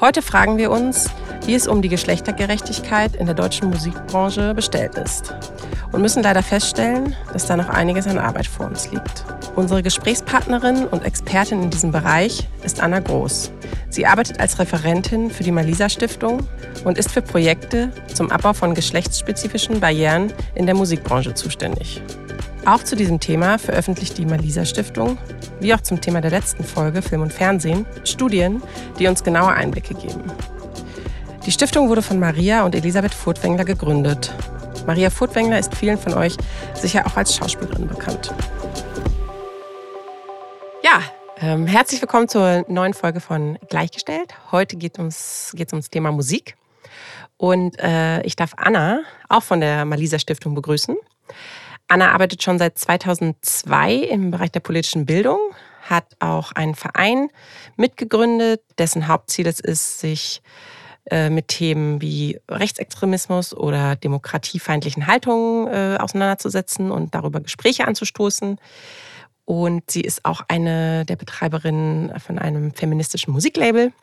Heute fragen wir uns, wie es um die Geschlechtergerechtigkeit in der deutschen Musikbranche bestellt ist. Und müssen leider feststellen, dass da noch einiges an Arbeit vor uns liegt. Unsere Gesprächspartnerin und Expertin in diesem Bereich ist Anna Groß. Sie arbeitet als Referentin für die Malisa Stiftung und ist für Projekte zum Abbau von geschlechtsspezifischen Barrieren in der Musikbranche zuständig. Auch zu diesem Thema veröffentlicht die Malisa Stiftung, wie auch zum Thema der letzten Folge Film und Fernsehen, Studien, die uns genaue Einblicke geben. Die Stiftung wurde von Maria und Elisabeth Furtwängler gegründet. Maria Furtwängler ist vielen von euch sicher auch als Schauspielerin bekannt. Ja, ähm, herzlich willkommen zur neuen Folge von Gleichgestellt. Heute geht es ums, geht's ums Thema Musik. Und äh, ich darf Anna auch von der Malisa Stiftung begrüßen. Anna arbeitet schon seit 2002 im Bereich der politischen Bildung, hat auch einen Verein mitgegründet, dessen Hauptziel es ist, sich äh, mit Themen wie Rechtsextremismus oder demokratiefeindlichen Haltungen äh, auseinanderzusetzen und darüber Gespräche anzustoßen. Und sie ist auch eine der Betreiberinnen von einem feministischen Musiklabel.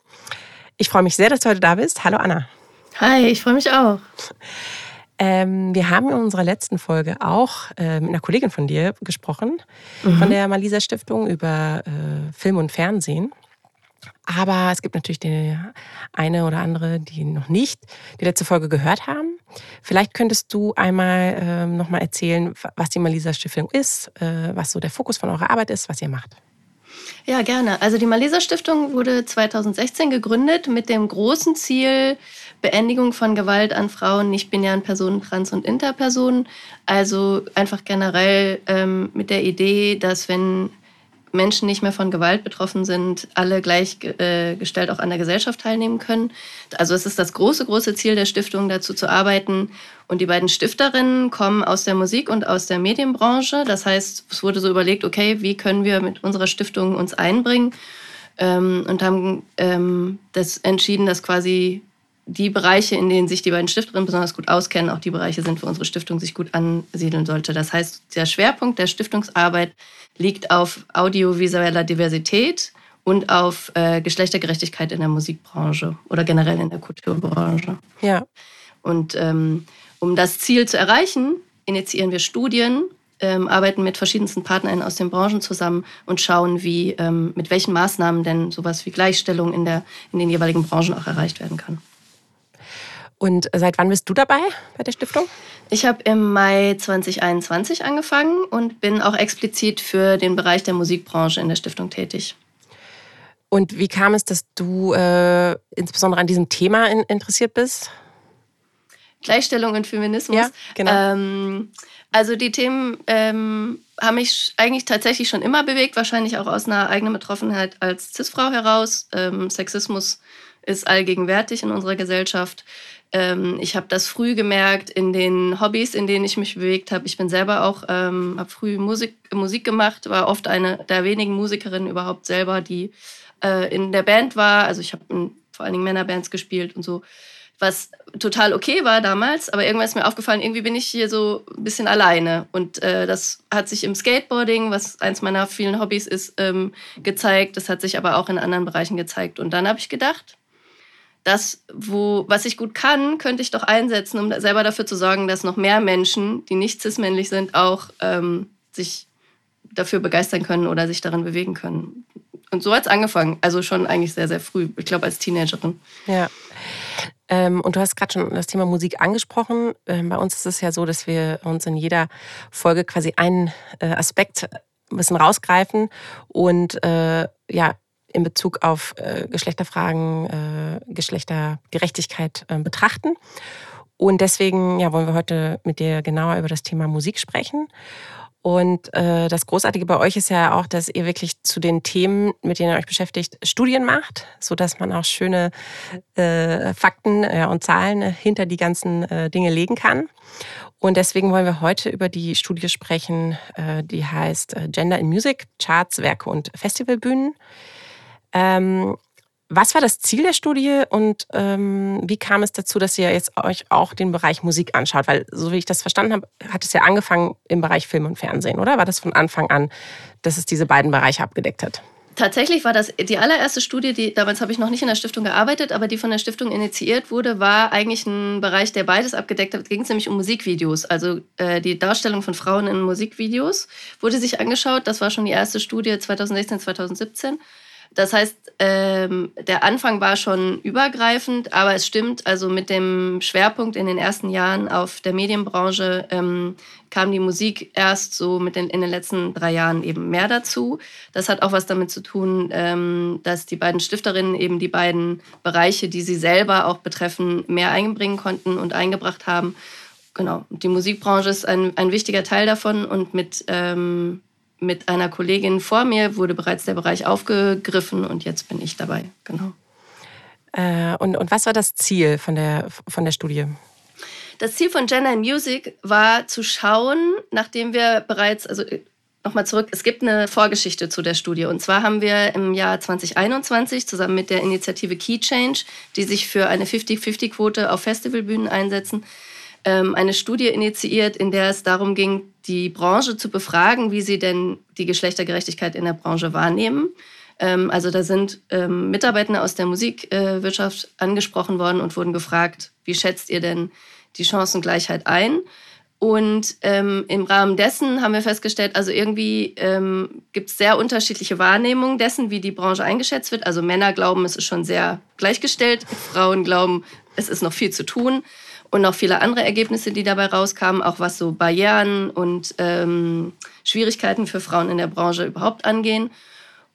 Ich freue mich sehr, dass du heute da bist. Hallo Anna. Hi, ich freue mich auch. Ähm, wir haben in unserer letzten Folge auch äh, mit einer Kollegin von dir gesprochen, mhm. von der Malisa Stiftung, über äh, Film und Fernsehen. Aber es gibt natürlich die eine oder andere, die noch nicht die letzte Folge gehört haben. Vielleicht könntest du einmal äh, nochmal erzählen, was die Malisa Stiftung ist, äh, was so der Fokus von eurer Arbeit ist, was ihr macht. Ja, gerne. Also die Malisa Stiftung wurde 2016 gegründet mit dem großen Ziel, Beendigung von Gewalt an Frauen, nicht-binären Personen, Trans- und Interpersonen. Also einfach generell ähm, mit der Idee, dass wenn Menschen nicht mehr von Gewalt betroffen sind, alle gleichgestellt äh, auch an der Gesellschaft teilnehmen können. Also es ist das große, große Ziel der Stiftung, dazu zu arbeiten. Und die beiden Stifterinnen kommen aus der Musik- und aus der Medienbranche. Das heißt, es wurde so überlegt, okay, wie können wir mit unserer Stiftung uns einbringen? Ähm, und haben ähm, das entschieden, dass quasi die Bereiche, in denen sich die beiden Stifterinnen besonders gut auskennen, auch die Bereiche sind, wo unsere Stiftung sich gut ansiedeln sollte. Das heißt, der Schwerpunkt der Stiftungsarbeit liegt auf audiovisueller Diversität und auf äh, Geschlechtergerechtigkeit in der Musikbranche oder generell in der Kulturbranche. Ja. Und ähm, um das Ziel zu erreichen, initiieren wir Studien, ähm, arbeiten mit verschiedensten Partnern aus den Branchen zusammen und schauen, wie, ähm, mit welchen Maßnahmen denn sowas wie Gleichstellung in, der, in den jeweiligen Branchen auch erreicht werden kann. Und seit wann bist du dabei bei der Stiftung? Ich habe im Mai 2021 angefangen und bin auch explizit für den Bereich der Musikbranche in der Stiftung tätig. Und wie kam es, dass du äh, insbesondere an diesem Thema in, interessiert bist? Gleichstellung und Feminismus. Ja, genau. Ähm, also die Themen ähm, haben mich eigentlich tatsächlich schon immer bewegt, wahrscheinlich auch aus einer eigenen Betroffenheit als Cis-Frau heraus. Ähm, Sexismus ist allgegenwärtig in unserer Gesellschaft. Ähm, ich habe das früh gemerkt in den Hobbys, in denen ich mich bewegt habe. Ich bin selber auch, ähm, habe früh Musik, Musik gemacht, war oft eine der wenigen Musikerinnen überhaupt selber, die äh, in der Band war. Also ich habe vor allen Dingen Männerbands gespielt und so was total okay war damals, aber irgendwann ist mir aufgefallen, irgendwie bin ich hier so ein bisschen alleine. Und äh, das hat sich im Skateboarding, was eins meiner vielen Hobbys ist, ähm, gezeigt. Das hat sich aber auch in anderen Bereichen gezeigt. Und dann habe ich gedacht, das, wo, was ich gut kann, könnte ich doch einsetzen, um selber dafür zu sorgen, dass noch mehr Menschen, die nicht cis-männlich sind, auch ähm, sich dafür begeistern können oder sich darin bewegen können. Und so hat es angefangen. Also schon eigentlich sehr, sehr früh. Ich glaube, als Teenagerin. Ja. Ähm, und du hast gerade schon das Thema Musik angesprochen. Ähm, bei uns ist es ja so, dass wir uns in jeder Folge quasi einen äh, Aspekt ein bisschen rausgreifen und äh, ja, in Bezug auf äh, Geschlechterfragen, äh, Geschlechtergerechtigkeit äh, betrachten. Und deswegen ja, wollen wir heute mit dir genauer über das Thema Musik sprechen. Und äh, das Großartige bei euch ist ja auch, dass ihr wirklich zu den Themen, mit denen ihr euch beschäftigt, Studien macht, sodass man auch schöne äh, Fakten äh, und Zahlen hinter die ganzen äh, Dinge legen kann. Und deswegen wollen wir heute über die Studie sprechen, äh, die heißt äh, Gender in Music, Charts, Werke und Festivalbühnen. Ähm, was war das Ziel der Studie und ähm, wie kam es dazu, dass ihr jetzt euch auch den Bereich Musik anschaut? Weil, so wie ich das verstanden habe, hat es ja angefangen im Bereich Film und Fernsehen, oder? War das von Anfang an, dass es diese beiden Bereiche abgedeckt hat? Tatsächlich war das die allererste Studie, die damals habe ich noch nicht in der Stiftung gearbeitet, aber die von der Stiftung initiiert wurde, war eigentlich ein Bereich, der beides abgedeckt hat. Ging es nämlich um Musikvideos, also äh, die Darstellung von Frauen in Musikvideos wurde sich angeschaut. Das war schon die erste Studie 2016, 2017. Das heißt, ähm, der Anfang war schon übergreifend, aber es stimmt, also mit dem Schwerpunkt in den ersten Jahren auf der Medienbranche ähm, kam die Musik erst so mit den, in den letzten drei Jahren eben mehr dazu. Das hat auch was damit zu tun, ähm, dass die beiden Stifterinnen eben die beiden Bereiche, die sie selber auch betreffen, mehr einbringen konnten und eingebracht haben. Genau, die Musikbranche ist ein, ein wichtiger Teil davon und mit ähm, mit einer Kollegin vor mir wurde bereits der Bereich aufgegriffen und jetzt bin ich dabei. Genau. Äh, und, und was war das Ziel von der, von der Studie? Das Ziel von Gender in Music war zu schauen, nachdem wir bereits, also äh, nochmal zurück, es gibt eine Vorgeschichte zu der Studie. Und zwar haben wir im Jahr 2021 zusammen mit der Initiative Key Change, die sich für eine 50-50-Quote auf Festivalbühnen einsetzen, eine Studie initiiert, in der es darum ging, die Branche zu befragen, wie sie denn die Geschlechtergerechtigkeit in der Branche wahrnehmen. Ähm, also da sind ähm, Mitarbeiter aus der Musikwirtschaft angesprochen worden und wurden gefragt, wie schätzt ihr denn die Chancengleichheit ein? Und ähm, im Rahmen dessen haben wir festgestellt, also irgendwie ähm, gibt es sehr unterschiedliche Wahrnehmungen dessen, wie die Branche eingeschätzt wird. Also Männer glauben, es ist schon sehr gleichgestellt, Frauen glauben, es ist noch viel zu tun und noch viele andere Ergebnisse, die dabei rauskamen, auch was so Barrieren und ähm, Schwierigkeiten für Frauen in der Branche überhaupt angehen.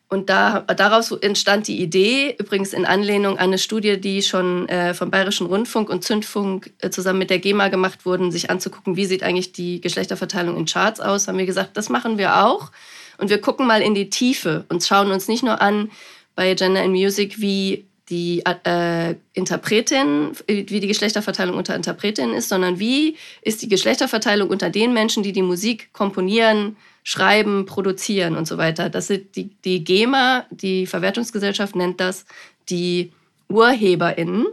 Und da, daraus entstand die Idee, übrigens in Anlehnung an eine Studie, die schon äh, vom Bayerischen Rundfunk und Zündfunk äh, zusammen mit der GEMA gemacht wurden, sich anzugucken, wie sieht eigentlich die Geschlechterverteilung in Charts aus, haben wir gesagt, das machen wir auch. Und wir gucken mal in die Tiefe und schauen uns nicht nur an bei Gender in Music, wie die äh, Interpretin, wie die Geschlechterverteilung unter Interpretinnen ist, sondern wie ist die Geschlechterverteilung unter den Menschen, die die Musik komponieren, schreiben, produzieren und so weiter. Das sind die, die GEMA, die Verwertungsgesellschaft nennt das die UrheberInnen.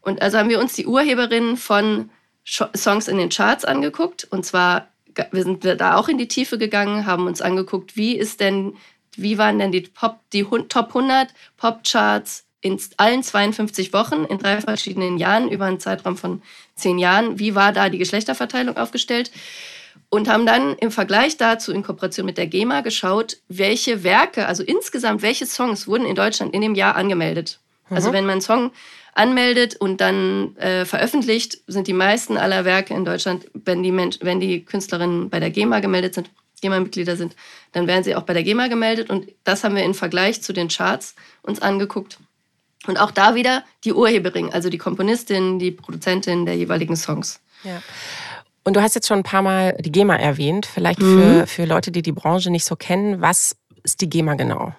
Und also haben wir uns die Urheberinnen von Songs in den Charts angeguckt. Und zwar, wir sind da auch in die Tiefe gegangen, haben uns angeguckt, wie ist denn, wie waren denn die, Pop, die Top 100 Popcharts in allen 52 Wochen in drei verschiedenen Jahren über einen Zeitraum von zehn Jahren, wie war da die Geschlechterverteilung aufgestellt und haben dann im Vergleich dazu in Kooperation mit der GEMA geschaut, welche Werke, also insgesamt welche Songs wurden in Deutschland in dem Jahr angemeldet. Also mhm. Also wenn man einen Song anmeldet und dann äh, veröffentlicht, sind die meisten aller Werke in Deutschland, wenn die, Mensch, wenn die Künstlerinnen bei der GEMA gemeldet sind, GEMA-Mitglieder sind, dann werden sie auch bei der GEMA gemeldet. Und das haben wir im Vergleich zu den Charts uns angeguckt. Und auch da wieder die Urheberin, also die Komponistin, die Produzentin der jeweiligen Songs. Ja. Und du hast jetzt schon ein paar Mal die GEMA erwähnt. Vielleicht mhm. für, für Leute, die die Branche nicht so kennen. Was ist die GEMA genau?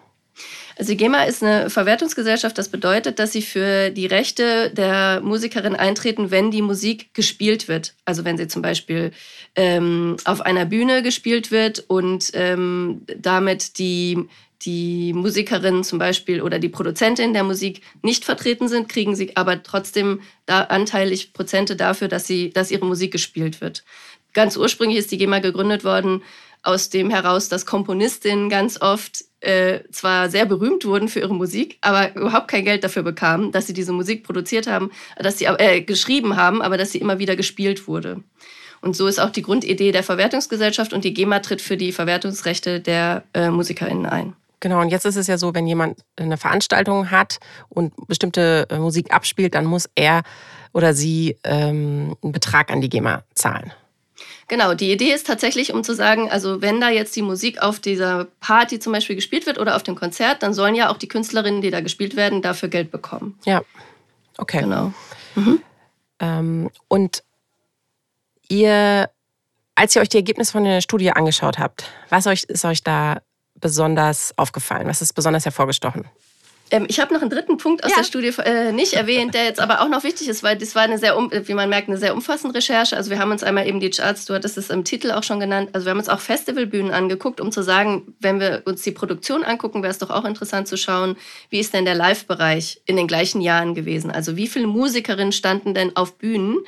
Also die GEMA ist eine Verwertungsgesellschaft. Das bedeutet, dass sie für die Rechte der Musikerin eintreten, wenn die Musik gespielt wird. Also wenn sie zum Beispiel ähm, auf einer Bühne gespielt wird und ähm, damit die die Musikerin zum Beispiel oder die Produzentin der Musik nicht vertreten sind, kriegen sie aber trotzdem da anteilig Prozente dafür, dass, sie, dass ihre Musik gespielt wird. Ganz ursprünglich ist die GEMA gegründet worden aus dem heraus, dass Komponistinnen ganz oft äh, zwar sehr berühmt wurden für ihre Musik, aber überhaupt kein Geld dafür bekamen, dass sie diese Musik produziert haben, dass sie äh, geschrieben haben, aber dass sie immer wieder gespielt wurde. Und so ist auch die Grundidee der Verwertungsgesellschaft und die GEMA tritt für die Verwertungsrechte der äh, MusikerInnen ein. Genau, und jetzt ist es ja so, wenn jemand eine Veranstaltung hat und bestimmte äh, Musik abspielt, dann muss er oder sie ähm, einen Betrag an die GEMA zahlen. Genau, die Idee ist tatsächlich, um zu sagen, also wenn da jetzt die Musik auf dieser Party zum Beispiel gespielt wird oder auf dem Konzert, dann sollen ja auch die Künstlerinnen, die da gespielt werden, dafür Geld bekommen. Ja, okay. Genau. Mhm. Ähm, und ihr, als ihr euch die Ergebnisse von der Studie angeschaut habt, was ist euch da besonders aufgefallen? Was ist besonders hervorgestochen? Ähm, ich habe noch einen dritten Punkt aus ja. der Studie äh, nicht erwähnt, der jetzt aber auch noch wichtig ist, weil das war eine sehr, wie man merkt, eine sehr umfassende Recherche. Also wir haben uns einmal eben die Charts, du hattest es im Titel auch schon genannt, also wir haben uns auch Festivalbühnen angeguckt, um zu sagen, wenn wir uns die Produktion angucken, wäre es doch auch interessant zu schauen, wie ist denn der Live-Bereich in den gleichen Jahren gewesen? Also wie viele Musikerinnen standen denn auf Bühnen?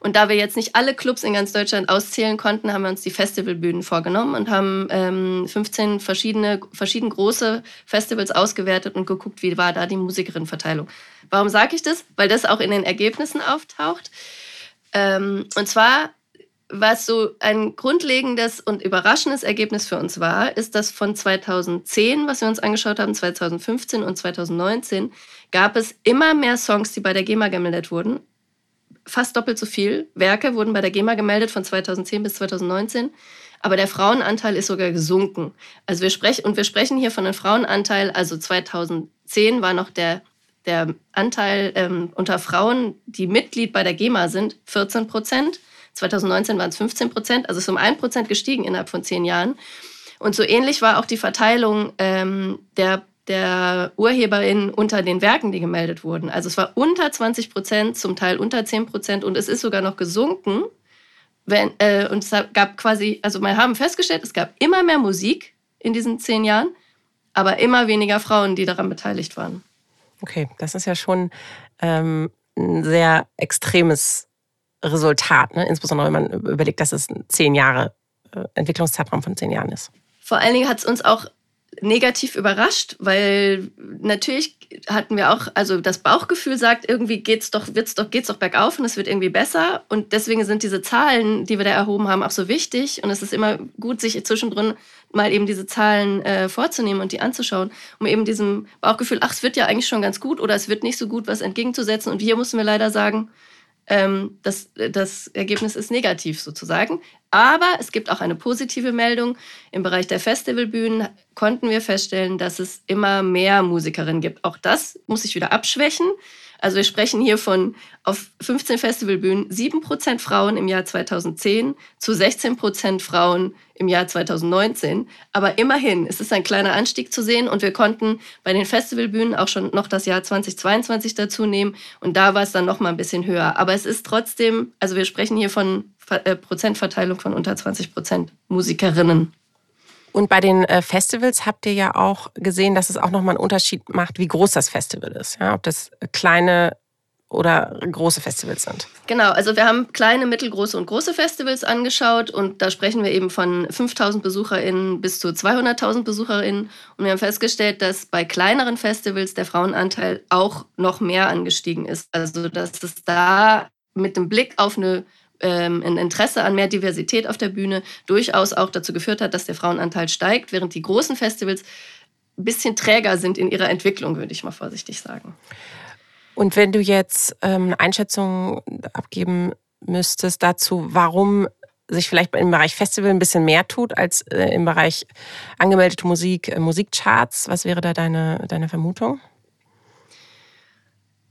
Und da wir jetzt nicht alle Clubs in ganz Deutschland auszählen konnten, haben wir uns die Festivalbühnen vorgenommen und haben ähm, 15 verschiedene, verschieden große Festivals ausgewertet und geguckt, wie war da die Musikerinnenverteilung. Warum sage ich das? Weil das auch in den Ergebnissen auftaucht. Ähm, und zwar was so ein grundlegendes und überraschendes Ergebnis für uns war, ist, dass von 2010, was wir uns angeschaut haben, 2015 und 2019, gab es immer mehr Songs, die bei der GEMA gemeldet wurden. Fast doppelt so viel Werke wurden bei der GEMA gemeldet von 2010 bis 2019. Aber der Frauenanteil ist sogar gesunken. Also wir sprechen, und wir sprechen hier von einem Frauenanteil, also 2010 war noch der, der Anteil ähm, unter Frauen, die Mitglied bei der GEMA sind, 14 Prozent. 2019 waren es 15 Prozent, also ist um ein Prozent gestiegen innerhalb von zehn Jahren. Und so ähnlich war auch die Verteilung ähm, der, der UrheberInnen unter den Werken, die gemeldet wurden. Also es war unter 20 Prozent, zum Teil unter 10 Prozent und es ist sogar noch gesunken. Wenn, äh, und es gab quasi, also wir haben festgestellt, es gab immer mehr Musik in diesen zehn Jahren, aber immer weniger Frauen, die daran beteiligt waren. Okay, das ist ja schon ähm, ein sehr extremes Resultat, ne? insbesondere wenn man überlegt, dass es zehn Jahre, äh, Entwicklungszeitraum von zehn Jahren ist. Vor allen Dingen hat es uns auch negativ überrascht, weil natürlich hatten wir auch, also das Bauchgefühl sagt, irgendwie geht's doch, wird's doch, geht's doch bergauf und es wird irgendwie besser. Und deswegen sind diese Zahlen, die wir da erhoben haben, auch so wichtig. Und es ist immer gut, sich zwischendrin mal eben diese Zahlen äh, vorzunehmen und die anzuschauen, um eben diesem Bauchgefühl, ach, es wird ja eigentlich schon ganz gut oder es wird nicht so gut, was entgegenzusetzen. Und hier mussten wir leider sagen, ähm, das, das Ergebnis ist negativ sozusagen. Aber es gibt auch eine positive Meldung. Im Bereich der Festivalbühnen konnten wir feststellen, dass es immer mehr Musikerinnen gibt. Auch das muss sich wieder abschwächen. Also wir sprechen hier von auf 15 Festivalbühnen 7% Frauen im Jahr 2010 zu 16% Frauen im Jahr 2019. Aber immerhin ist es ein kleiner Anstieg zu sehen und wir konnten bei den Festivalbühnen auch schon noch das Jahr 2022 dazu nehmen und da war es dann noch mal ein bisschen höher. Aber es ist trotzdem, also wir sprechen hier von Prozentverteilung von unter 20 Prozent Musikerinnen. Und bei den äh, Festivals habt ihr ja auch gesehen, dass es auch nochmal einen Unterschied macht, wie groß das Festival ist. Ja, ob das kleine oder große Festivals sind. Genau, also wir haben kleine, mittelgroße und große Festivals angeschaut und da sprechen wir eben von 5000 BesucherInnen bis zu 200.000 BesucherInnen und wir haben festgestellt, dass bei kleineren Festivals der Frauenanteil auch noch mehr angestiegen ist. Also dass es da mit dem Blick auf eine ähm, ein Interesse an mehr Diversität auf der Bühne durchaus auch dazu geführt hat, dass der Frauenanteil steigt, während die großen Festivals ein bisschen träger sind in ihrer Entwicklung, würde ich mal vorsichtig sagen. Und wenn du jetzt ähm, eine Einschätzung abgeben müsstest dazu, warum sich vielleicht im Bereich Festival ein bisschen mehr tut als äh, im Bereich angemeldete Musik, äh, Musikcharts, was wäre da deine, deine Vermutung?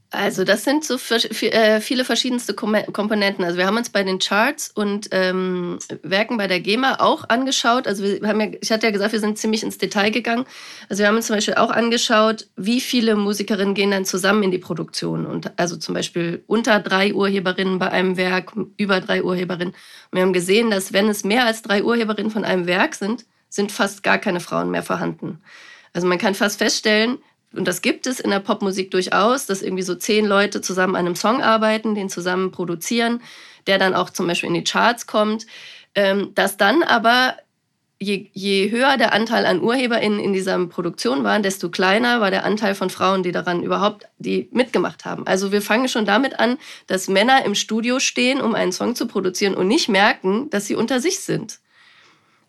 Also das sind so äh, viele verschiedenste Komponenten. Also wir haben uns bei den Charts und ähm, Werken bei der GEMA auch angeschaut. Also wir haben ja, ich hatte ja gesagt, wir sind ziemlich ins Detail gegangen. Also wir haben uns zum Beispiel auch angeschaut, wie viele Musikerinnen gehen dann zusammen in die Produktion. Und also zum Beispiel unter drei Urheberinnen bei einem Werk, über drei Urheberinnen. Und wir haben gesehen, dass wenn es mehr als drei Urheberinnen von einem Werk sind, sind fast gar keine Frauen mehr vorhanden. Also man kann fast feststellen, und das gibt es in der Popmusik durchaus, dass irgendwie so zehn Leute zusammen an einem Song arbeiten, den zusammen produzieren, der dann auch zum Beispiel in die Charts kommt, ähm, dass dann aber Je, je, höher der Anteil an UrheberInnen in dieser Produktion war, desto kleiner war der Anteil von Frauen, die daran überhaupt die mitgemacht haben. Also wir fangen schon damit an, dass Männer im Studio stehen, um einen Song zu produzieren und nicht merken, dass sie unter sich sind.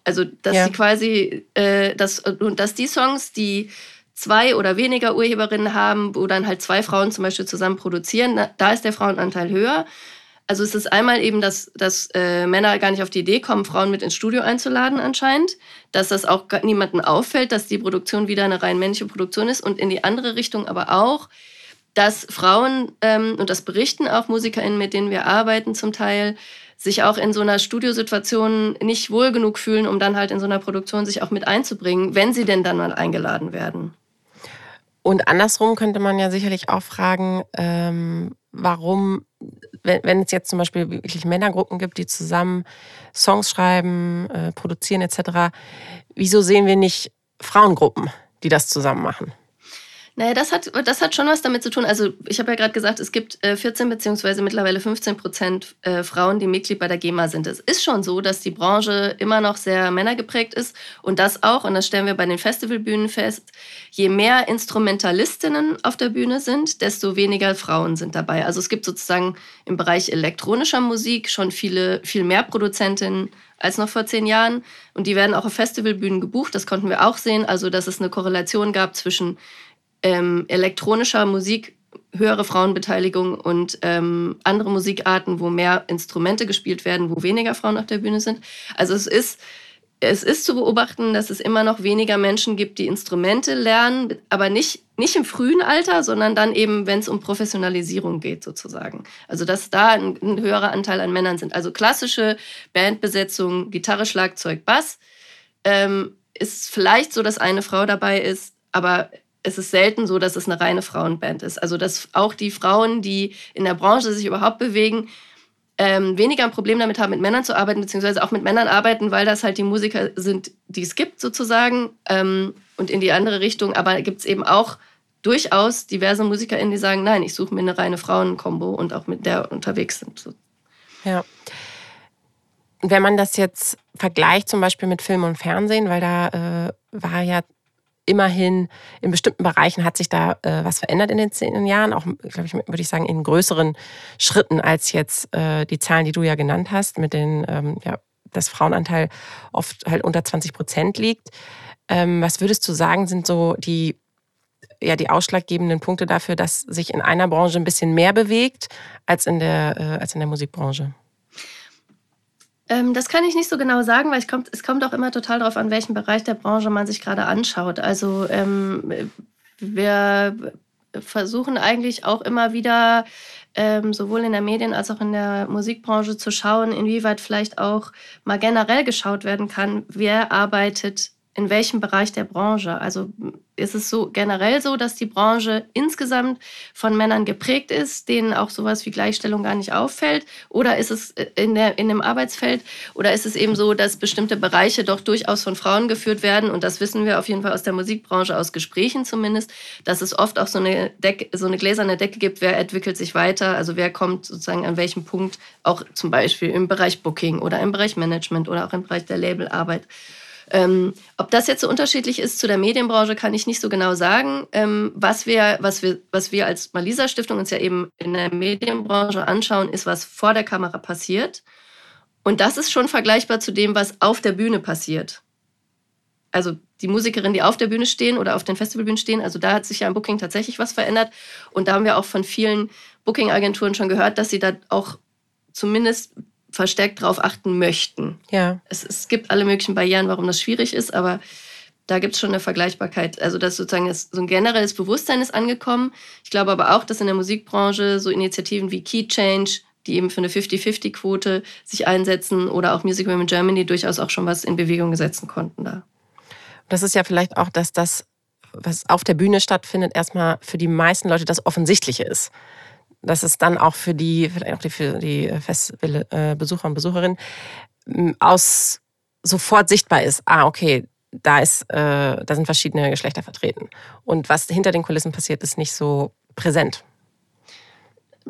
Also dass ja. sie quasi, äh, dass, und dass die Songs, die zwei oder weniger Urheberinnen haben, wo dann halt zwei Frauen zum Beispiel zusammen produzieren, da ist der Frauenanteil höher. Also es ist einmal eben, dass, dass äh, Männer gar nicht auf die Idee kommen, Frauen mit ins Studio einzuladen anscheinend, dass das auch niemandem auffällt, dass die Produktion wieder eine rein männliche Produktion ist und in die andere Richtung aber auch, dass Frauen, ähm, und das berichten auch MusikerInnen, mit denen wir arbeiten zum Teil, sich auch in so einer Studiosituation nicht wohl genug fühlen, um dann halt in so einer Produktion sich auch mit einzubringen, wenn sie denn dann mal eingeladen werden. Und andersrum könnte man ja sicherlich auch fragen, ähm, warum, wenn, wenn, es jetzt zum Beispiel wirklich Männergruppen gibt, die zusammen Songs schreiben, äh, produzieren etc., wieso sehen wir nicht Frauengruppen, die das zusammen machen? Naja, das hat, das hat schon was damit zu tun. Also ich habe ja gerade gesagt, es gibt 14 äh, beziehungsweise mittlerweile 15 Prozent äh, Frauen, die Mitglied bei der GEMA sind. Es ist schon so, dass die Branche immer noch sehr männergeprägt ist und das auch, und das stellen wir bei den Festivalbühnen fest, je mehr Instrumentalistinnen auf der Bühne sind, desto weniger Frauen sind dabei. Also es gibt sozusagen im Bereich elektronischer Musik schon viele, viel mehr Produzentinnen als noch vor zehn Jahren. Und die werden auch auf Festivalbühnen gebucht. Das konnten wir auch sehen. Also, dass es eine Korrelation gab zwischen ähm, elektronischer Musik, höhere Frauenbeteiligung und ähm, andere Musikarten, wo mehr Instrumente gespielt werden, wo weniger Frauen auf der Bühne sind. Also es ist, es ist zu beobachten, dass es immer noch weniger Menschen gibt, die Instrumente lernen, aber nicht, nicht im frühen Alter, sondern dann eben, wenn es um Professionalisierung geht, sozusagen. Also, dass da ein, ein höherer Anteil an Männern sind. Also klassische Bandbesetzung, Gitarre, Schlagzeug, Bass, ähm, ist vielleicht so, dass eine Frau dabei ist, aber es ist selten so, dass es eine reine Frauenband ist. Also dass auch die Frauen, die in der Branche sich überhaupt bewegen, ähm, weniger ein Problem damit haben, mit Männern zu arbeiten, beziehungsweise auch mit Männern arbeiten, weil das halt die Musiker sind, die es gibt sozusagen ähm, und in die andere Richtung. Aber gibt es eben auch durchaus diverse MusikerInnen, die sagen, nein, ich suche mir eine reine Frauenkombo und auch mit der unterwegs sind. Ja. Wenn man das jetzt vergleicht zum Beispiel mit Film und Fernsehen, weil da äh, war ja immerhin in bestimmten Bereichen hat sich da äh, was verändert in den zehn Jahren, auch, glaube ich, würde ich sagen, in größeren Schritten als jetzt äh, die Zahlen, die du ja genannt hast, mit den, ähm, ja, dass Frauenanteil oft halt unter 20 Prozent liegt. Ähm, was würdest du sagen, sind so die, ja, die ausschlaggebenden Punkte dafür, dass sich in einer Branche ein bisschen mehr bewegt als in der, äh, als in der Musikbranche? Ähm, das kann ich nicht so genau sagen, weil es kommt, es kommt auch immer total darauf an, welchen Bereich der Branche man sich gerade anschaut. Also ähm, wir versuchen eigentlich auch immer wieder ähm, sowohl in der Medien- als auch in der Musikbranche zu schauen, inwieweit vielleicht auch mal generell geschaut werden kann, wer arbeitet in welchem Bereich der Branche. Also ist es so generell so, dass die Branche insgesamt von Männern geprägt ist, denen auch sowas wie Gleichstellung gar nicht auffällt? Oder ist es in, der, in dem Arbeitsfeld? Oder ist es eben so, dass bestimmte Bereiche doch durchaus von Frauen geführt werden? Und das wissen wir auf jeden Fall aus der Musikbranche, aus Gesprächen zumindest, dass es oft auch so eine, Decke, so eine gläserne Decke gibt, wer entwickelt sich weiter, also wer kommt sozusagen an welchem Punkt, auch zum Beispiel im Bereich Booking oder im Bereich Management oder auch im Bereich der Labelarbeit. Ähm, ob das jetzt so unterschiedlich ist zu der Medienbranche, kann ich nicht so genau sagen. Ähm, was, wir, was, wir, was wir als Malisa Stiftung uns ja eben in der Medienbranche anschauen, ist, was vor der Kamera passiert. Und das ist schon vergleichbar zu dem, was auf der Bühne passiert. Also die Musikerinnen, die auf der Bühne stehen oder auf den Festivalbühnen stehen, also da hat sich ja im Booking tatsächlich was verändert. Und da haben wir auch von vielen Booking-Agenturen schon gehört, dass sie da auch zumindest verstärkt darauf achten möchten. Ja. Es, es gibt alle möglichen Barrieren, warum das schwierig ist, aber da gibt es schon eine Vergleichbarkeit. Also, dass sozusagen so ein generelles Bewusstsein ist angekommen. Ich glaube aber auch, dass in der Musikbranche so Initiativen wie Key Change, die eben für eine 50-50-Quote sich einsetzen, oder auch Music Women Germany durchaus auch schon was in Bewegung setzen konnten da. Das ist ja vielleicht auch, dass das, was auf der Bühne stattfindet, erstmal für die meisten Leute das Offensichtliche ist dass es dann auch für die, vielleicht auch für die Festbesucher und Besucherinnen aus sofort sichtbar ist, ah, okay, da, ist, äh, da sind verschiedene Geschlechter vertreten. Und was hinter den Kulissen passiert, ist nicht so präsent.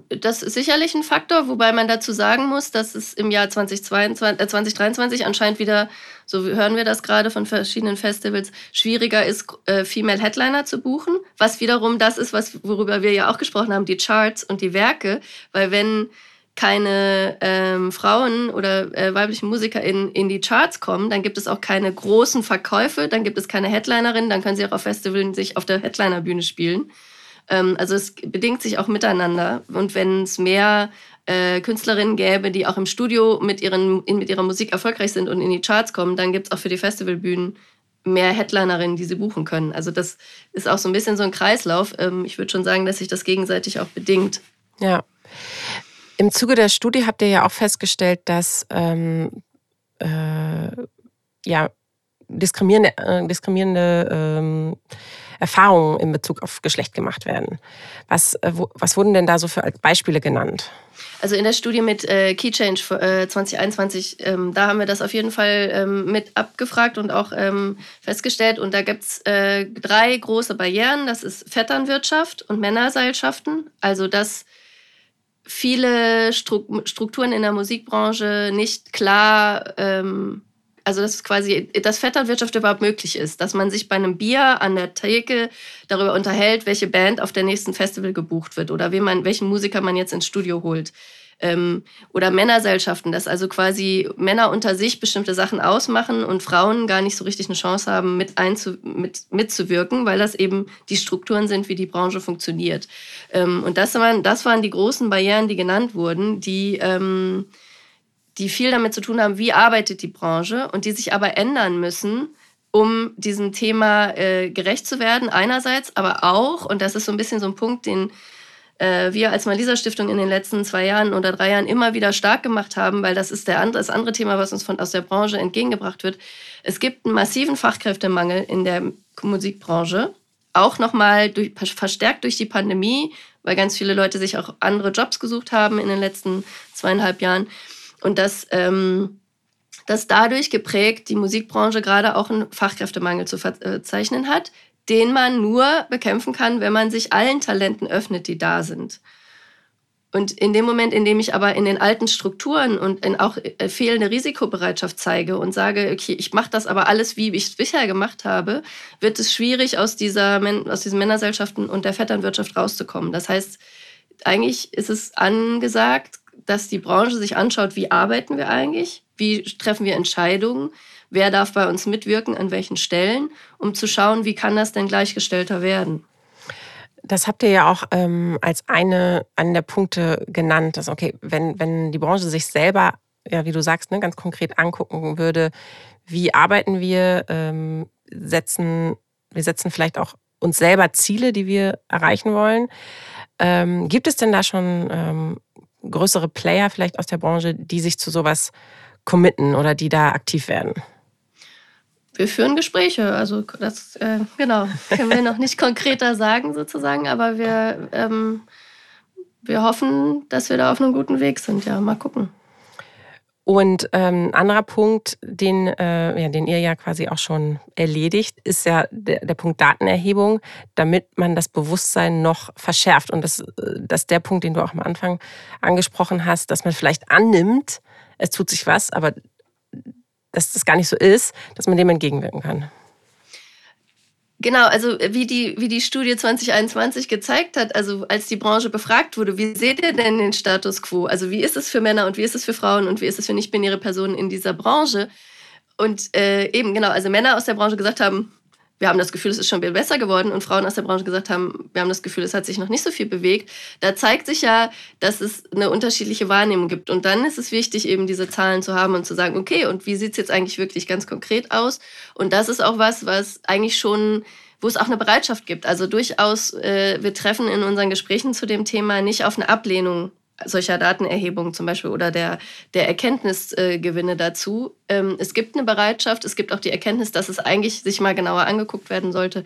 Das ist sicherlich ein Faktor, wobei man dazu sagen muss, dass es im Jahr 2022, äh 2023 anscheinend wieder, so hören wir das gerade von verschiedenen Festivals, schwieriger ist, äh, Female Headliner zu buchen. Was wiederum das ist, was, worüber wir ja auch gesprochen haben, die Charts und die Werke. Weil wenn keine ähm, Frauen oder äh, weiblichen Musiker in, in die Charts kommen, dann gibt es auch keine großen Verkäufe, dann gibt es keine Headlinerinnen, dann können sie auch auf Festivals sich auf der Headlinerbühne spielen. Ähm, also es bedingt sich auch miteinander. Und wenn es mehr äh, Künstlerinnen gäbe, die auch im Studio mit, ihren, mit ihrer Musik erfolgreich sind und in die Charts kommen, dann gibt es auch für die Festivalbühnen mehr Headlinerinnen, die sie buchen können. Also das ist auch so ein bisschen so ein Kreislauf. Ähm, ich würde schon sagen, dass sich das gegenseitig auch bedingt. Ja. Im Zuge der Studie habt ihr ja auch festgestellt, dass ähm, äh, ja, diskriminierende, äh, diskriminierende ähm, Erfahrungen in Bezug auf Geschlecht gemacht werden. Was, äh, was wurden denn da so für Beispiele genannt? Also in der Studie mit äh, Key Change äh, 2021, ähm, da haben wir das auf jeden Fall ähm, mit abgefragt und auch ähm, festgestellt. Und da gibt es äh, drei große Barrieren. Das ist Vetternwirtschaft und Männerseilschaften. Also dass viele Strukturen in der Musikbranche nicht klar ähm, also dass quasi dass Vetternwirtschaft überhaupt möglich ist, dass man sich bei einem Bier an der Theke darüber unterhält, welche Band auf der nächsten Festival gebucht wird oder wen man, welchen Musiker man jetzt ins Studio holt. Ähm, oder Männergesellschaften, dass also quasi Männer unter sich bestimmte Sachen ausmachen und Frauen gar nicht so richtig eine Chance haben, mit, einzu, mit mitzuwirken, weil das eben die Strukturen sind, wie die Branche funktioniert. Ähm, und das waren, das waren die großen Barrieren, die genannt wurden, die ähm, die viel damit zu tun haben, wie arbeitet die Branche und die sich aber ändern müssen, um diesem Thema äh, gerecht zu werden, einerseits, aber auch, und das ist so ein bisschen so ein Punkt, den äh, wir als Malisa Stiftung in den letzten zwei Jahren oder drei Jahren immer wieder stark gemacht haben, weil das ist der andere, das andere Thema, was uns von, aus der Branche entgegengebracht wird. Es gibt einen massiven Fachkräftemangel in der Musikbranche, auch nochmal durch, verstärkt durch die Pandemie, weil ganz viele Leute sich auch andere Jobs gesucht haben in den letzten zweieinhalb Jahren. Und dass, ähm, dass dadurch geprägt die Musikbranche gerade auch einen Fachkräftemangel zu verzeichnen hat, den man nur bekämpfen kann, wenn man sich allen Talenten öffnet, die da sind. Und in dem Moment, in dem ich aber in den alten Strukturen und in auch äh, fehlende Risikobereitschaft zeige und sage, okay, ich mache das aber alles, wie ich es bisher gemacht habe, wird es schwierig, aus, dieser, aus diesen Männergesellschaften und der Vetternwirtschaft rauszukommen. Das heißt, eigentlich ist es angesagt, dass die Branche sich anschaut, wie arbeiten wir eigentlich, wie treffen wir Entscheidungen, wer darf bei uns mitwirken, an welchen Stellen, um zu schauen, wie kann das denn gleichgestellter werden. Das habt ihr ja auch ähm, als eine, einen der Punkte genannt, dass, okay, wenn, wenn die Branche sich selber, ja, wie du sagst, ne, ganz konkret angucken würde, wie arbeiten wir, ähm, setzen, wir setzen vielleicht auch uns selber Ziele, die wir erreichen wollen. Ähm, gibt es denn da schon ähm, größere Player vielleicht aus der Branche, die sich zu sowas committen oder die da aktiv werden? Wir führen Gespräche, also das äh, genau können wir noch nicht konkreter sagen sozusagen, aber wir ähm, wir hoffen, dass wir da auf einem guten Weg sind. Ja, mal gucken. Und ähm, anderer Punkt, den, äh, ja, den ihr ja quasi auch schon erledigt, ist ja der, der, Punkt Datenerhebung, damit man das Bewusstsein noch verschärft. Und das, äh, das ist der Punkt, den du auch am Anfang angesprochen hast, dass man vielleicht annimmt, es tut sich was, aber dass das gar nicht so ist, dass man dem entgegenwirken kann. Genau, also äh, wie die, wie die Studie 2021 gezeigt hat, also als die Branche befragt wurde, wie seht ihr denn den Status quo? Also wie ist es für Männer und wie ist es für Frauen und wie ist es für nicht-binäre Personen in dieser Branche? Und äh, eben, genau, also Männer aus der Branche gesagt haben, wir haben das Gefühl, es ist schon viel besser geworden und Frauen aus der Branche gesagt haben, wir haben das Gefühl, es hat sich noch nicht so viel bewegt. Da zeigt sich ja, dass es eine unterschiedliche Wahrnehmung gibt. Und dann ist es wichtig, eben diese Zahlen zu haben und zu sagen, okay, und wie sieht es jetzt eigentlich wirklich ganz konkret aus? Und das ist auch was, was eigentlich schon wo es auch eine Bereitschaft gibt. Also durchaus, äh, wir treffen in unseren Gesprächen zu dem Thema nicht auf eine Ablehnung solcher Datenerhebungen zum Beispiel oder der, der Erkenntnisgewinne dazu. Ähm, es gibt eine Bereitschaft, es gibt auch die Erkenntnis, dass es eigentlich sich mal genauer angeguckt werden sollte.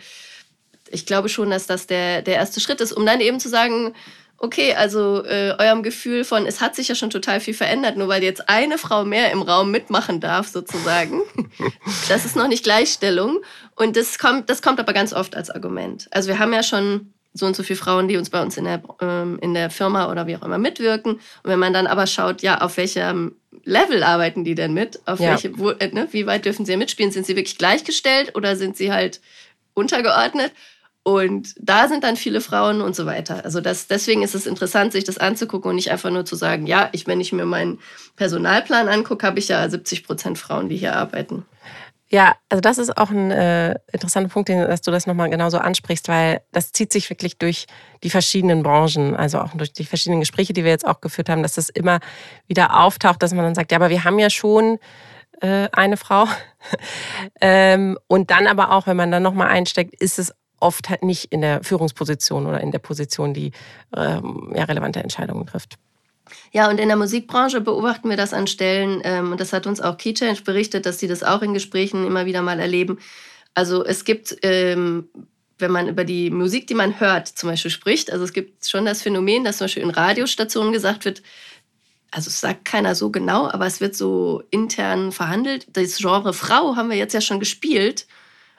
Ich glaube schon, dass das der, der erste Schritt ist, um dann eben zu sagen, okay, also äh, eurem Gefühl von, es hat sich ja schon total viel verändert, nur weil jetzt eine Frau mehr im Raum mitmachen darf, sozusagen. das ist noch nicht Gleichstellung. Und das kommt, das kommt aber ganz oft als Argument. Also wir haben ja schon so und so viele Frauen, die uns bei uns in der, ähm, in der Firma oder wie auch immer mitwirken. Und wenn man dann aber schaut, ja, auf welchem Level arbeiten die denn mit? Auf ja. welche, wo, äh, ne, wie weit dürfen sie mitspielen? Sind sie wirklich gleichgestellt oder sind sie halt untergeordnet? Und da sind dann viele Frauen und so weiter. Also das, deswegen ist es interessant, sich das anzugucken und nicht einfach nur zu sagen, ja, ich, wenn ich mir meinen Personalplan angucke, habe ich ja 70 Prozent Frauen, die hier arbeiten. Ja, also das ist auch ein äh, interessanter Punkt, dass du das nochmal genauso ansprichst, weil das zieht sich wirklich durch die verschiedenen Branchen, also auch durch die verschiedenen Gespräche, die wir jetzt auch geführt haben, dass das immer wieder auftaucht, dass man dann sagt, ja, aber wir haben ja schon äh, eine Frau. ähm, und dann aber auch, wenn man dann nochmal einsteckt, ist es oft halt nicht in der Führungsposition oder in der Position, die ähm, ja, relevante Entscheidungen trifft. Ja, und in der Musikbranche beobachten wir das an Stellen, ähm, und das hat uns auch Keychange berichtet, dass sie das auch in Gesprächen immer wieder mal erleben. Also es gibt, ähm, wenn man über die Musik, die man hört, zum Beispiel spricht. Also es gibt schon das Phänomen, dass zum Beispiel in Radiostationen gesagt wird, also es sagt keiner so genau, aber es wird so intern verhandelt. Das Genre Frau haben wir jetzt ja schon gespielt.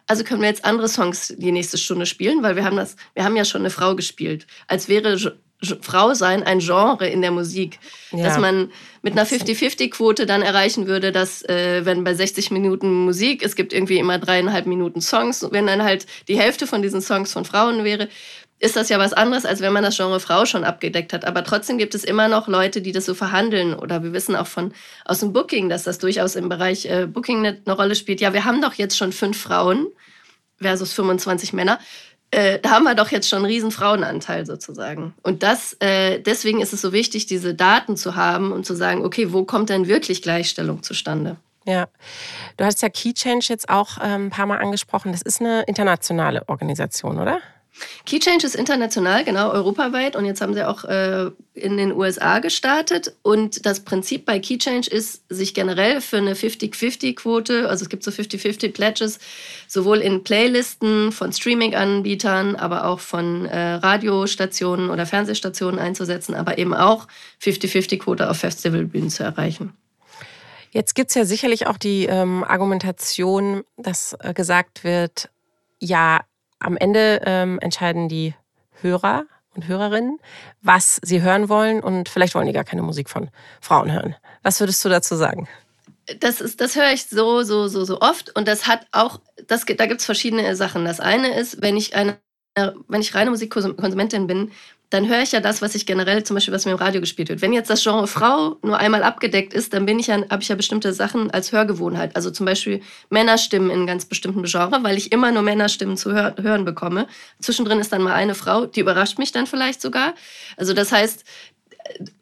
Also können wir jetzt andere Songs die nächste Stunde spielen, weil wir haben das, wir haben ja schon eine Frau gespielt. Als wäre Frau sein ein Genre in der Musik. Ja. Dass man mit einer 50-50-Quote dann erreichen würde, dass, äh, wenn bei 60 Minuten Musik, es gibt irgendwie immer dreieinhalb Minuten Songs, wenn dann halt die Hälfte von diesen Songs von Frauen wäre, ist das ja was anderes, als wenn man das Genre Frau schon abgedeckt hat. Aber trotzdem gibt es immer noch Leute, die das so verhandeln. Oder wir wissen auch von aus dem Booking, dass das durchaus im Bereich äh, Booking eine, eine Rolle spielt. Ja, wir haben doch jetzt schon fünf Frauen versus 25 Männer äh, da haben wir doch jetzt schon einen riesen Frauenanteil sozusagen. Und das, äh, deswegen ist es so wichtig, diese Daten zu haben und zu sagen, okay, wo kommt denn wirklich Gleichstellung zustande? Ja, du hast ja Key Change jetzt auch ähm, ein paar Mal angesprochen. Das ist eine internationale Organisation, oder? KeyChange ist international, genau, europaweit. Und jetzt haben sie auch äh, in den USA gestartet. Und das Prinzip bei KeyChange ist, sich generell für eine 50-50-Quote, also es gibt so 50-50-Pledges, sowohl in Playlisten von Streaming-Anbietern, aber auch von äh, Radiostationen oder Fernsehstationen einzusetzen, aber eben auch 50-50-Quote auf Festivalbühnen zu erreichen. Jetzt gibt es ja sicherlich auch die ähm, Argumentation, dass äh, gesagt wird, ja, am Ende ähm, entscheiden die Hörer und Hörerinnen, was sie hören wollen und vielleicht wollen die gar keine Musik von Frauen hören. Was würdest du dazu sagen? Das, ist, das höre ich so, so, so, so oft und das hat auch, das, da gibt es verschiedene Sachen. Das eine ist, wenn ich eine wenn ich reine Musikkonsumentin bin, dann höre ich ja das, was ich generell zum Beispiel, was mir im Radio gespielt wird. Wenn jetzt das Genre Frau nur einmal abgedeckt ist, dann bin ich ja, habe ich ja bestimmte Sachen als Hörgewohnheit. Also zum Beispiel Männerstimmen in ganz bestimmten Genre, weil ich immer nur Männerstimmen zu hör hören bekomme. Zwischendrin ist dann mal eine Frau, die überrascht mich dann vielleicht sogar. Also das heißt,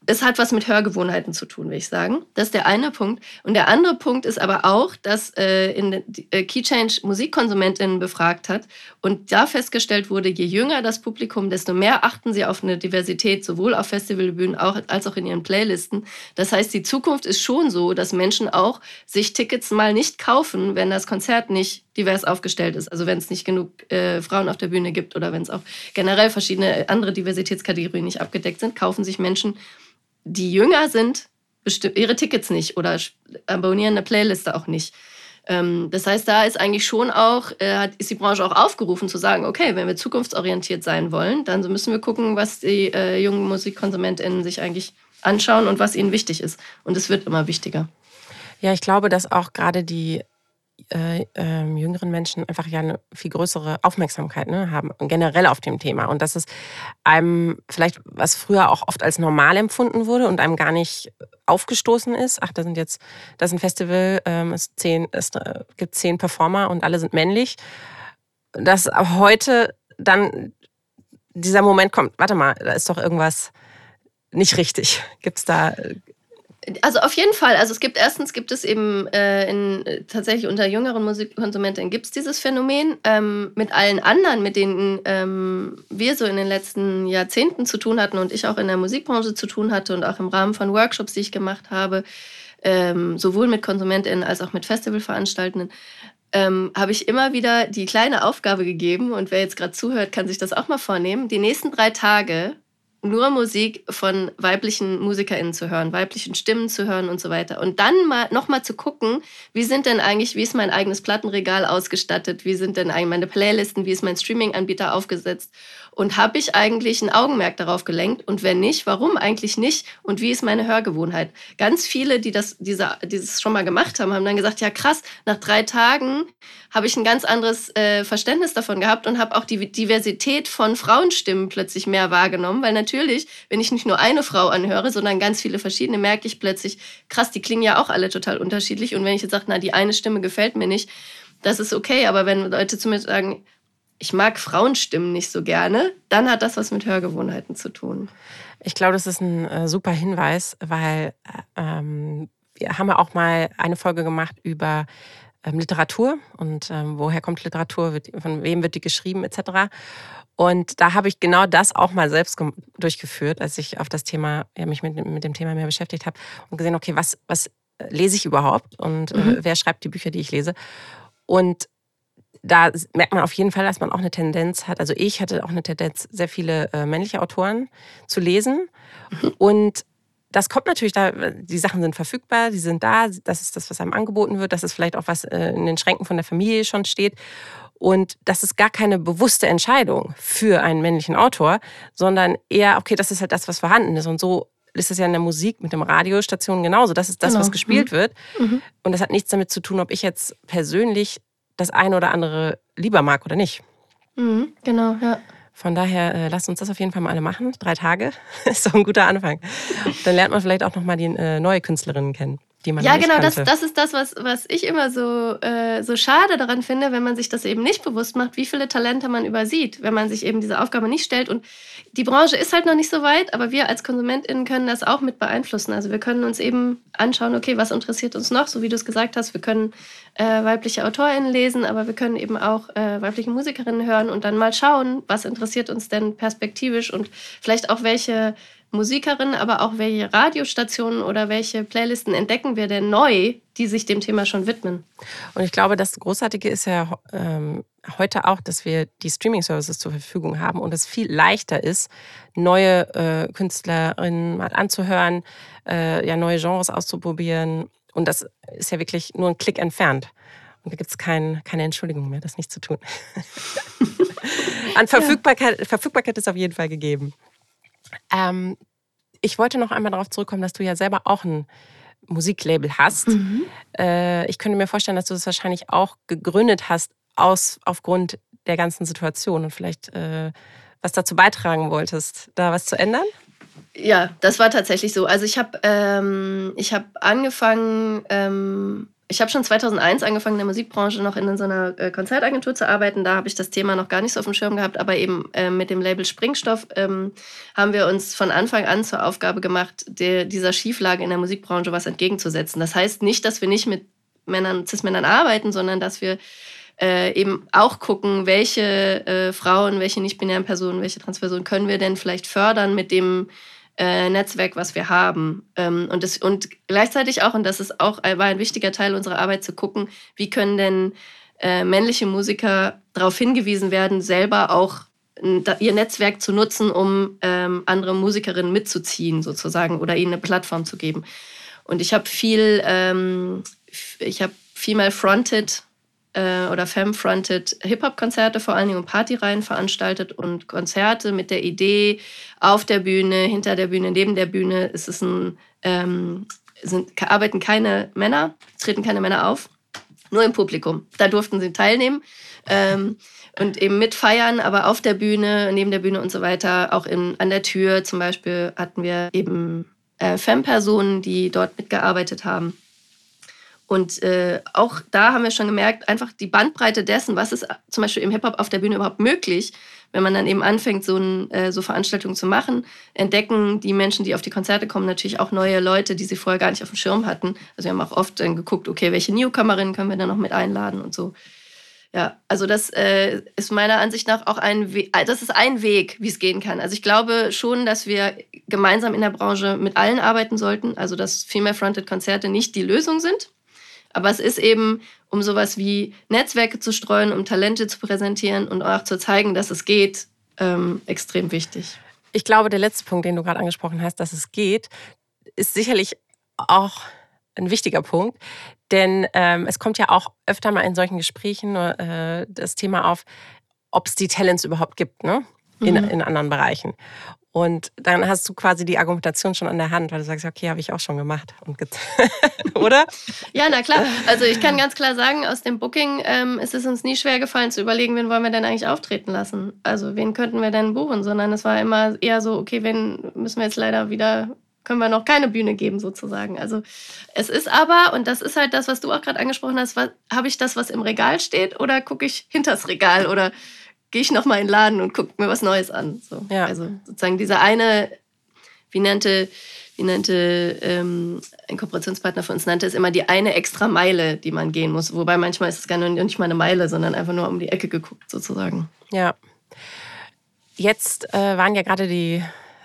es hat was mit Hörgewohnheiten zu tun, will ich sagen. Das ist der eine Punkt. Und der andere Punkt ist aber auch, dass äh, in äh, Keychange Musikkonsumentinnen befragt hat und da festgestellt wurde, je jünger das Publikum, desto mehr achten sie auf eine Diversität, sowohl auf Festivalbühnen als auch in ihren Playlisten. Das heißt, die Zukunft ist schon so, dass Menschen auch sich Tickets mal nicht kaufen, wenn das Konzert nicht divers aufgestellt ist. Also wenn es nicht genug äh, Frauen auf der Bühne gibt oder wenn es auch generell verschiedene andere Diversitätskategorien nicht abgedeckt sind, kaufen sich Menschen die jünger sind, ihre Tickets nicht oder abonnieren eine Playliste auch nicht. Ähm, das heißt, da ist eigentlich schon auch, äh, ist die Branche auch aufgerufen zu sagen, okay, wenn wir zukunftsorientiert sein wollen, dann müssen wir gucken, was die äh, jungen MusikkonsumentInnen sich eigentlich anschauen und was ihnen wichtig ist. Und es wird immer wichtiger. Ja, ich glaube, dass auch gerade die äh, äh, jüngeren Menschen einfach ja eine viel größere Aufmerksamkeit ne, haben, generell auf dem Thema. Und dass es einem vielleicht, was früher auch oft als normal empfunden wurde und einem gar nicht aufgestoßen ist, ach, da sind jetzt, das ist ein Festival, ähm, es, zehn, es äh, gibt zehn Performer und alle sind männlich, dass heute dann dieser Moment kommt, warte mal, da ist doch irgendwas nicht richtig. Gibt es da also auf jeden Fall. Also es gibt erstens gibt es eben äh, in, äh, tatsächlich unter jüngeren Musikkonsumenten gibt es dieses Phänomen. Ähm, mit allen anderen, mit denen ähm, wir so in den letzten Jahrzehnten zu tun hatten und ich auch in der Musikbranche zu tun hatte und auch im Rahmen von Workshops, die ich gemacht habe, ähm, sowohl mit KonsumentInnen als auch mit Festivalveranstaltenden, ähm, habe ich immer wieder die kleine Aufgabe gegeben und wer jetzt gerade zuhört, kann sich das auch mal vornehmen. Die nächsten drei Tage nur Musik von weiblichen MusikerInnen zu hören, weiblichen Stimmen zu hören und so weiter. Und dann mal nochmal zu gucken, wie sind denn eigentlich, wie ist mein eigenes Plattenregal ausgestattet, wie sind denn eigentlich meine Playlisten, wie ist mein Streaming-Anbieter aufgesetzt und habe ich eigentlich ein Augenmerk darauf gelenkt? Und wenn nicht, warum eigentlich nicht? Und wie ist meine Hörgewohnheit? Ganz viele, die das, diese, dieses schon mal gemacht haben, haben dann gesagt, ja krass, nach drei Tagen habe ich ein ganz anderes äh, Verständnis davon gehabt und habe auch die Diversität von Frauenstimmen plötzlich mehr wahrgenommen. Weil natürlich, wenn ich nicht nur eine Frau anhöre, sondern ganz viele verschiedene, merke ich plötzlich, krass, die klingen ja auch alle total unterschiedlich. Und wenn ich jetzt sage, na, die eine Stimme gefällt mir nicht, das ist okay. Aber wenn Leute zu mir sagen, ich mag Frauenstimmen nicht so gerne, dann hat das was mit Hörgewohnheiten zu tun. Ich glaube, das ist ein äh, super Hinweis, weil äh, ähm, wir haben ja auch mal eine Folge gemacht über ähm, Literatur und ähm, woher kommt Literatur, wird, von wem wird die geschrieben etc. Und da habe ich genau das auch mal selbst durchgeführt, als ich auf das Thema, ja, mich mit, mit dem Thema mehr beschäftigt habe und gesehen, okay, was, was lese ich überhaupt und äh, mhm. wer schreibt die Bücher, die ich lese? Und da merkt man auf jeden Fall, dass man auch eine Tendenz hat. Also ich hatte auch eine Tendenz, sehr viele äh, männliche Autoren zu lesen. Mhm. Und das kommt natürlich da, die Sachen sind verfügbar, die sind da, das ist das, was einem angeboten wird, das ist vielleicht auch was äh, in den Schränken von der Familie schon steht. Und das ist gar keine bewusste Entscheidung für einen männlichen Autor, sondern eher, okay, das ist halt das, was vorhanden ist. Und so ist es ja in der Musik mit dem Radiostation genauso. Das ist das, genau. was gespielt mhm. wird. Mhm. Und das hat nichts damit zu tun, ob ich jetzt persönlich das eine oder andere lieber mag oder nicht. Mhm. Genau, ja. Von daher, äh, lasst uns das auf jeden Fall mal alle machen. Drei Tage ist doch ein guter Anfang. Dann lernt man vielleicht auch nochmal die äh, neue Künstlerinnen kennen die man Ja, genau, das, das ist das, was, was ich immer so, äh, so schade daran finde, wenn man sich das eben nicht bewusst macht, wie viele Talente man übersieht, wenn man sich eben diese Aufgabe nicht stellt. Und die Branche ist halt noch nicht so weit, aber wir als KonsumentInnen können das auch mit beeinflussen. Also wir können uns eben anschauen, okay, was interessiert uns noch, so wie du es gesagt hast, wir können äh, weibliche AutorInnen lesen, aber wir können eben auch äh, weibliche Musikerinnen hören und dann mal schauen, was interessiert uns denn perspektivisch und vielleicht auch welche Musikerin, aber auch welche Radiostationen oder welche Playlisten entdecken wir denn neu, die sich dem Thema schon widmen. Und ich glaube, das Großartige ist ja ähm, heute auch, dass wir die Streaming-Services zur Verfügung haben und es viel leichter ist, neue äh, Künstlerinnen mal anzuhören, äh, ja, neue Genres auszuprobieren. Und das ist ja wirklich nur ein Klick entfernt. Und da gibt es kein, keine Entschuldigung mehr, das nicht zu tun. An Verfügbarkeit, ja. Verfügbarkeit ist auf jeden Fall gegeben. Ähm, ich wollte noch einmal darauf zurückkommen, dass du ja selber auch ein Musiklabel hast. Mhm. Äh, ich könnte mir vorstellen, dass du das wahrscheinlich auch gegründet hast aus, aufgrund der ganzen Situation und vielleicht äh, was dazu beitragen wolltest, da was zu ändern? Ja, das war tatsächlich so. Also ich habe ähm, hab angefangen, ähm, ich habe schon 2001 angefangen in der Musikbranche noch in so einer äh, Konzertagentur zu arbeiten. Da habe ich das Thema noch gar nicht so auf dem Schirm gehabt, aber eben äh, mit dem Label Springstoff ähm, haben wir uns von Anfang an zur Aufgabe gemacht, der, dieser Schieflage in der Musikbranche was entgegenzusetzen. Das heißt nicht, dass wir nicht mit Männern, Cis-Männern arbeiten, sondern dass wir äh, eben auch gucken, welche äh, Frauen, welche nicht-binären Personen, welche Transpersonen können wir denn vielleicht fördern mit dem äh, Netzwerk, was wir haben. Ähm, und, das, und gleichzeitig auch, und das ist auch war ein wichtiger Teil unserer Arbeit, zu gucken, wie können denn äh, männliche Musiker darauf hingewiesen werden, selber auch ihr Netzwerk zu nutzen, um ähm, andere Musikerinnen mitzuziehen, sozusagen, oder ihnen eine Plattform zu geben. Und ich habe viel, ähm, ich habe Female Fronted äh, oder Femme-Fronted Hip-Hop-Konzerte vor allen Dingen und Partyreihen veranstaltet und Konzerte mit der Idee, auf der Bühne, hinter der Bühne, neben der Bühne ist es ein, ähm, sind, arbeiten keine Männer, treten keine Männer auf, nur im Publikum. Da durften sie teilnehmen. Ähm, und eben mitfeiern, aber auf der Bühne, neben der Bühne und so weiter, auch in, an der Tür zum Beispiel hatten wir eben äh, Femme-Personen, die dort mitgearbeitet haben. Und äh, auch da haben wir schon gemerkt, einfach die Bandbreite dessen, was ist zum Beispiel im Hip-Hop auf der Bühne überhaupt möglich, wenn man dann eben anfängt, so, ein, äh, so Veranstaltungen zu machen, entdecken die Menschen, die auf die Konzerte kommen, natürlich auch neue Leute, die sie vorher gar nicht auf dem Schirm hatten. Also wir haben auch oft dann geguckt, okay, welche Newcomerinnen können wir dann noch mit einladen und so. Ja, also das äh, ist meiner Ansicht nach auch ein Weg, das ist ein Weg, wie es gehen kann. Also ich glaube schon, dass wir gemeinsam in der Branche mit allen arbeiten sollten, also dass Female-Fronted Konzerte nicht die Lösung sind, aber es ist eben, um sowas wie Netzwerke zu streuen, um Talente zu präsentieren und auch zu zeigen, dass es geht, ähm, extrem wichtig. Ich glaube, der letzte Punkt, den du gerade angesprochen hast, dass es geht, ist sicherlich auch ein wichtiger Punkt. Denn ähm, es kommt ja auch öfter mal in solchen Gesprächen äh, das Thema auf, ob es die Talents überhaupt gibt, ne? In, mhm. in anderen Bereichen. Und dann hast du quasi die Argumentation schon an der Hand, weil du sagst, okay, habe ich auch schon gemacht. Oder? Ja, na klar. Also ich kann ganz klar sagen, aus dem Booking ähm, ist es uns nie schwer gefallen zu überlegen, wen wollen wir denn eigentlich auftreten lassen. Also wen könnten wir denn buchen, sondern es war immer eher so, okay, wen müssen wir jetzt leider wieder können wir noch keine Bühne geben sozusagen. Also es ist aber, und das ist halt das, was du auch gerade angesprochen hast, habe ich das, was im Regal steht oder gucke ich hinters Regal oder gehe ich nochmal in den Laden und gucke mir was Neues an. So. Ja. Also sozusagen dieser eine, wie nannte, wie nannte ähm, ein Kooperationspartner von uns, nannte es immer die eine extra Meile, die man gehen muss. Wobei manchmal ist es gar nicht mal eine Meile, sondern einfach nur um die Ecke geguckt sozusagen. Ja. Jetzt äh, waren ja gerade die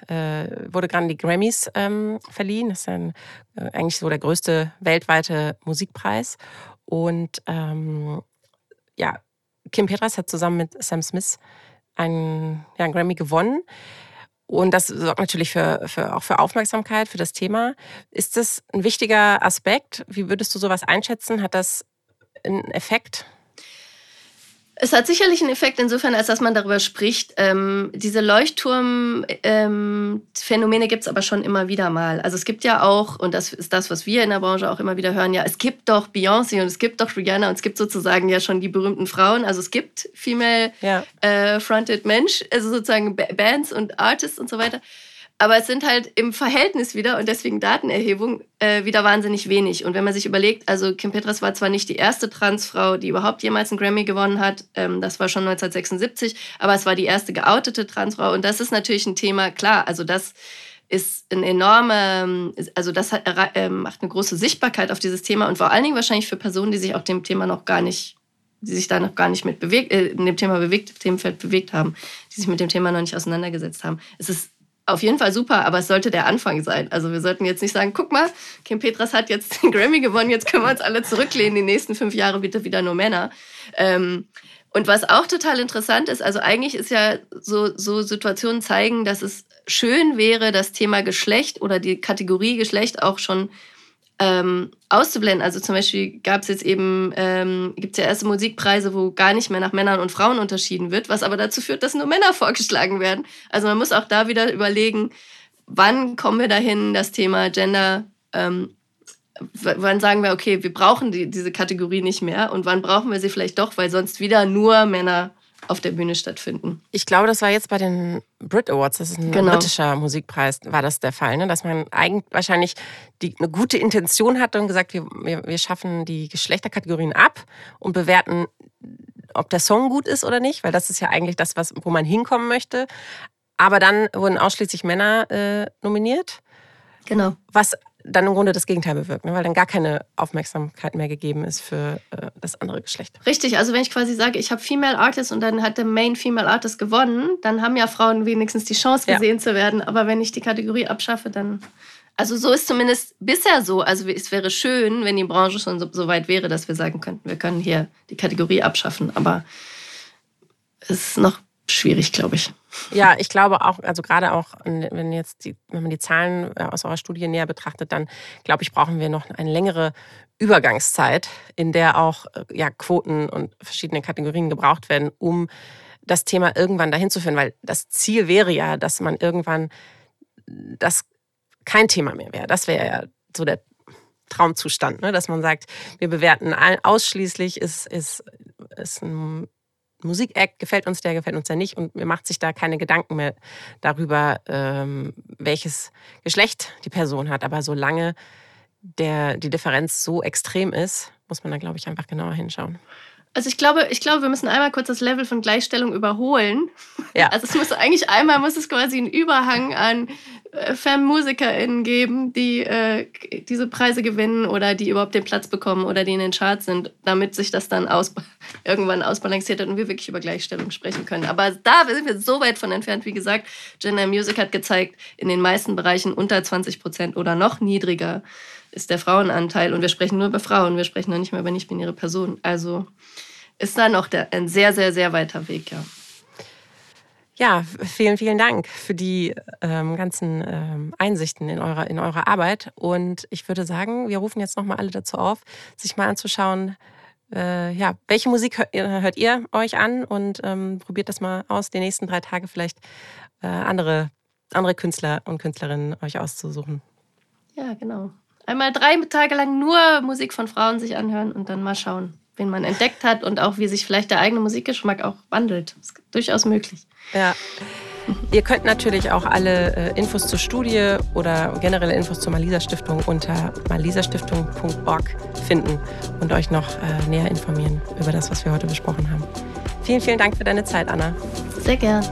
äh, wurde gerade die Grammys ähm, verliehen. Das ist ein, äh, eigentlich so der größte weltweite Musikpreis. Und ähm, ja, Kim Petras hat zusammen mit Sam Smith einen, ja, einen Grammy gewonnen. Und das sorgt natürlich für, für, auch für Aufmerksamkeit für das Thema. Ist das ein wichtiger Aspekt? Wie würdest du sowas einschätzen? Hat das einen Effekt? Es hat sicherlich einen Effekt insofern, als dass man darüber spricht. Ähm, diese Leuchtturm-Phänomene ähm, gibt es aber schon immer wieder mal. Also es gibt ja auch, und das ist das, was wir in der Branche auch immer wieder hören, ja, es gibt doch Beyoncé und es gibt doch Rihanna und es gibt sozusagen ja schon die berühmten Frauen. Also es gibt Female-Fronted ja. äh, Mensch, also sozusagen Bands und Artists und so weiter. Aber es sind halt im Verhältnis wieder und deswegen Datenerhebung äh, wieder wahnsinnig wenig. Und wenn man sich überlegt, also Kim Petras war zwar nicht die erste Transfrau, die überhaupt jemals einen Grammy gewonnen hat, ähm, das war schon 1976, aber es war die erste geoutete Transfrau. Und das ist natürlich ein Thema, klar, also das ist ein enorme, also das hat, äh, macht eine große Sichtbarkeit auf dieses Thema und vor allen Dingen wahrscheinlich für Personen, die sich auf dem Thema noch gar nicht die sich da noch gar nicht mit bewegt, äh, in dem Thema bewegt, Themenfeld bewegt haben, die sich mit dem Thema noch nicht auseinandergesetzt haben. Es ist auf jeden Fall super, aber es sollte der Anfang sein. Also wir sollten jetzt nicht sagen, guck mal, Kim Petras hat jetzt den Grammy gewonnen, jetzt können wir uns alle zurücklehnen, die nächsten fünf Jahre bitte wieder nur Männer. Ähm, und was auch total interessant ist, also eigentlich ist ja so, so Situationen zeigen, dass es schön wäre, das Thema Geschlecht oder die Kategorie Geschlecht auch schon ähm, auszublenden. Also zum Beispiel gab es jetzt eben, ähm, gibt es ja erste Musikpreise, wo gar nicht mehr nach Männern und Frauen unterschieden wird, was aber dazu führt, dass nur Männer vorgeschlagen werden. Also man muss auch da wieder überlegen, wann kommen wir dahin, das Thema Gender, ähm, wann sagen wir, okay, wir brauchen die, diese Kategorie nicht mehr und wann brauchen wir sie vielleicht doch, weil sonst wieder nur Männer auf der Bühne stattfinden. Ich glaube, das war jetzt bei den Brit Awards, das ist ein genau. britischer Musikpreis, war das der Fall, ne? dass man eigentlich wahrscheinlich die, eine gute Intention hatte und gesagt, wir, wir, wir schaffen die Geschlechterkategorien ab und bewerten, ob der Song gut ist oder nicht, weil das ist ja eigentlich das, was, wo man hinkommen möchte. Aber dann wurden ausschließlich Männer äh, nominiert. Genau. Was dann im Grunde das Gegenteil bewirkt, ne? weil dann gar keine Aufmerksamkeit mehr gegeben ist für äh, das andere Geschlecht. Richtig, also wenn ich quasi sage, ich habe Female Artist und dann hat der Main Female Artist gewonnen, dann haben ja Frauen wenigstens die Chance gesehen ja. zu werden. Aber wenn ich die Kategorie abschaffe, dann. Also so ist zumindest bisher so. Also es wäre schön, wenn die Branche schon so, so weit wäre, dass wir sagen könnten, wir können hier die Kategorie abschaffen. Aber es ist noch schwierig, glaube ich. Ja, ich glaube auch, also gerade auch, wenn jetzt die, wenn man die Zahlen äh, aus eurer Studie näher betrachtet, dann glaube ich, brauchen wir noch eine längere Übergangszeit, in der auch äh, ja, Quoten und verschiedene Kategorien gebraucht werden, um das Thema irgendwann dahin zu führen. Weil das Ziel wäre ja, dass man irgendwann das kein Thema mehr wäre. Das wäre ja so der Traumzustand, ne? dass man sagt, wir bewerten ausschließlich, ist, ist, ist ein Musikact, gefällt uns der, gefällt uns der nicht und mir macht sich da keine Gedanken mehr darüber, ähm, welches Geschlecht die Person hat. Aber solange der, die Differenz so extrem ist, muss man da, glaube ich, einfach genauer hinschauen. Also ich glaube, ich glaube, wir müssen einmal kurz das Level von Gleichstellung überholen. Ja. Also es muss eigentlich einmal muss es quasi einen Überhang an äh, FemmusikerInnen geben, die äh, diese Preise gewinnen oder die überhaupt den Platz bekommen oder die in den Charts sind, damit sich das dann aus, irgendwann ausbalanciert hat und wir wirklich über Gleichstellung sprechen können. Aber da sind wir so weit von entfernt. Wie gesagt, Gender Music hat gezeigt, in den meisten Bereichen unter 20 Prozent oder noch niedriger ist der Frauenanteil. Und wir sprechen nur über Frauen, wir sprechen noch nicht mehr über nicht-binäre Personen. Also ist da noch der, ein sehr, sehr, sehr weiter Weg, ja. Ja, vielen, vielen Dank für die ähm, ganzen ähm, Einsichten in eurer, in eurer Arbeit. Und ich würde sagen, wir rufen jetzt nochmal alle dazu auf, sich mal anzuschauen, äh, ja, welche Musik hört, hört, ihr euch an und ähm, probiert das mal aus, die nächsten drei Tage vielleicht äh, andere, andere Künstler und Künstlerinnen euch auszusuchen. Ja, genau. Einmal drei Tage lang nur Musik von Frauen sich anhören und dann mal schauen, wen man entdeckt hat und auch wie sich vielleicht der eigene Musikgeschmack auch wandelt. Das ist durchaus möglich. Ja. Ihr könnt natürlich auch alle äh, Infos zur Studie oder generelle Infos zur Malisa Stiftung unter malisastiftung.org finden und euch noch äh, näher informieren über das, was wir heute besprochen haben. Vielen, vielen Dank für deine Zeit, Anna. Sehr gern.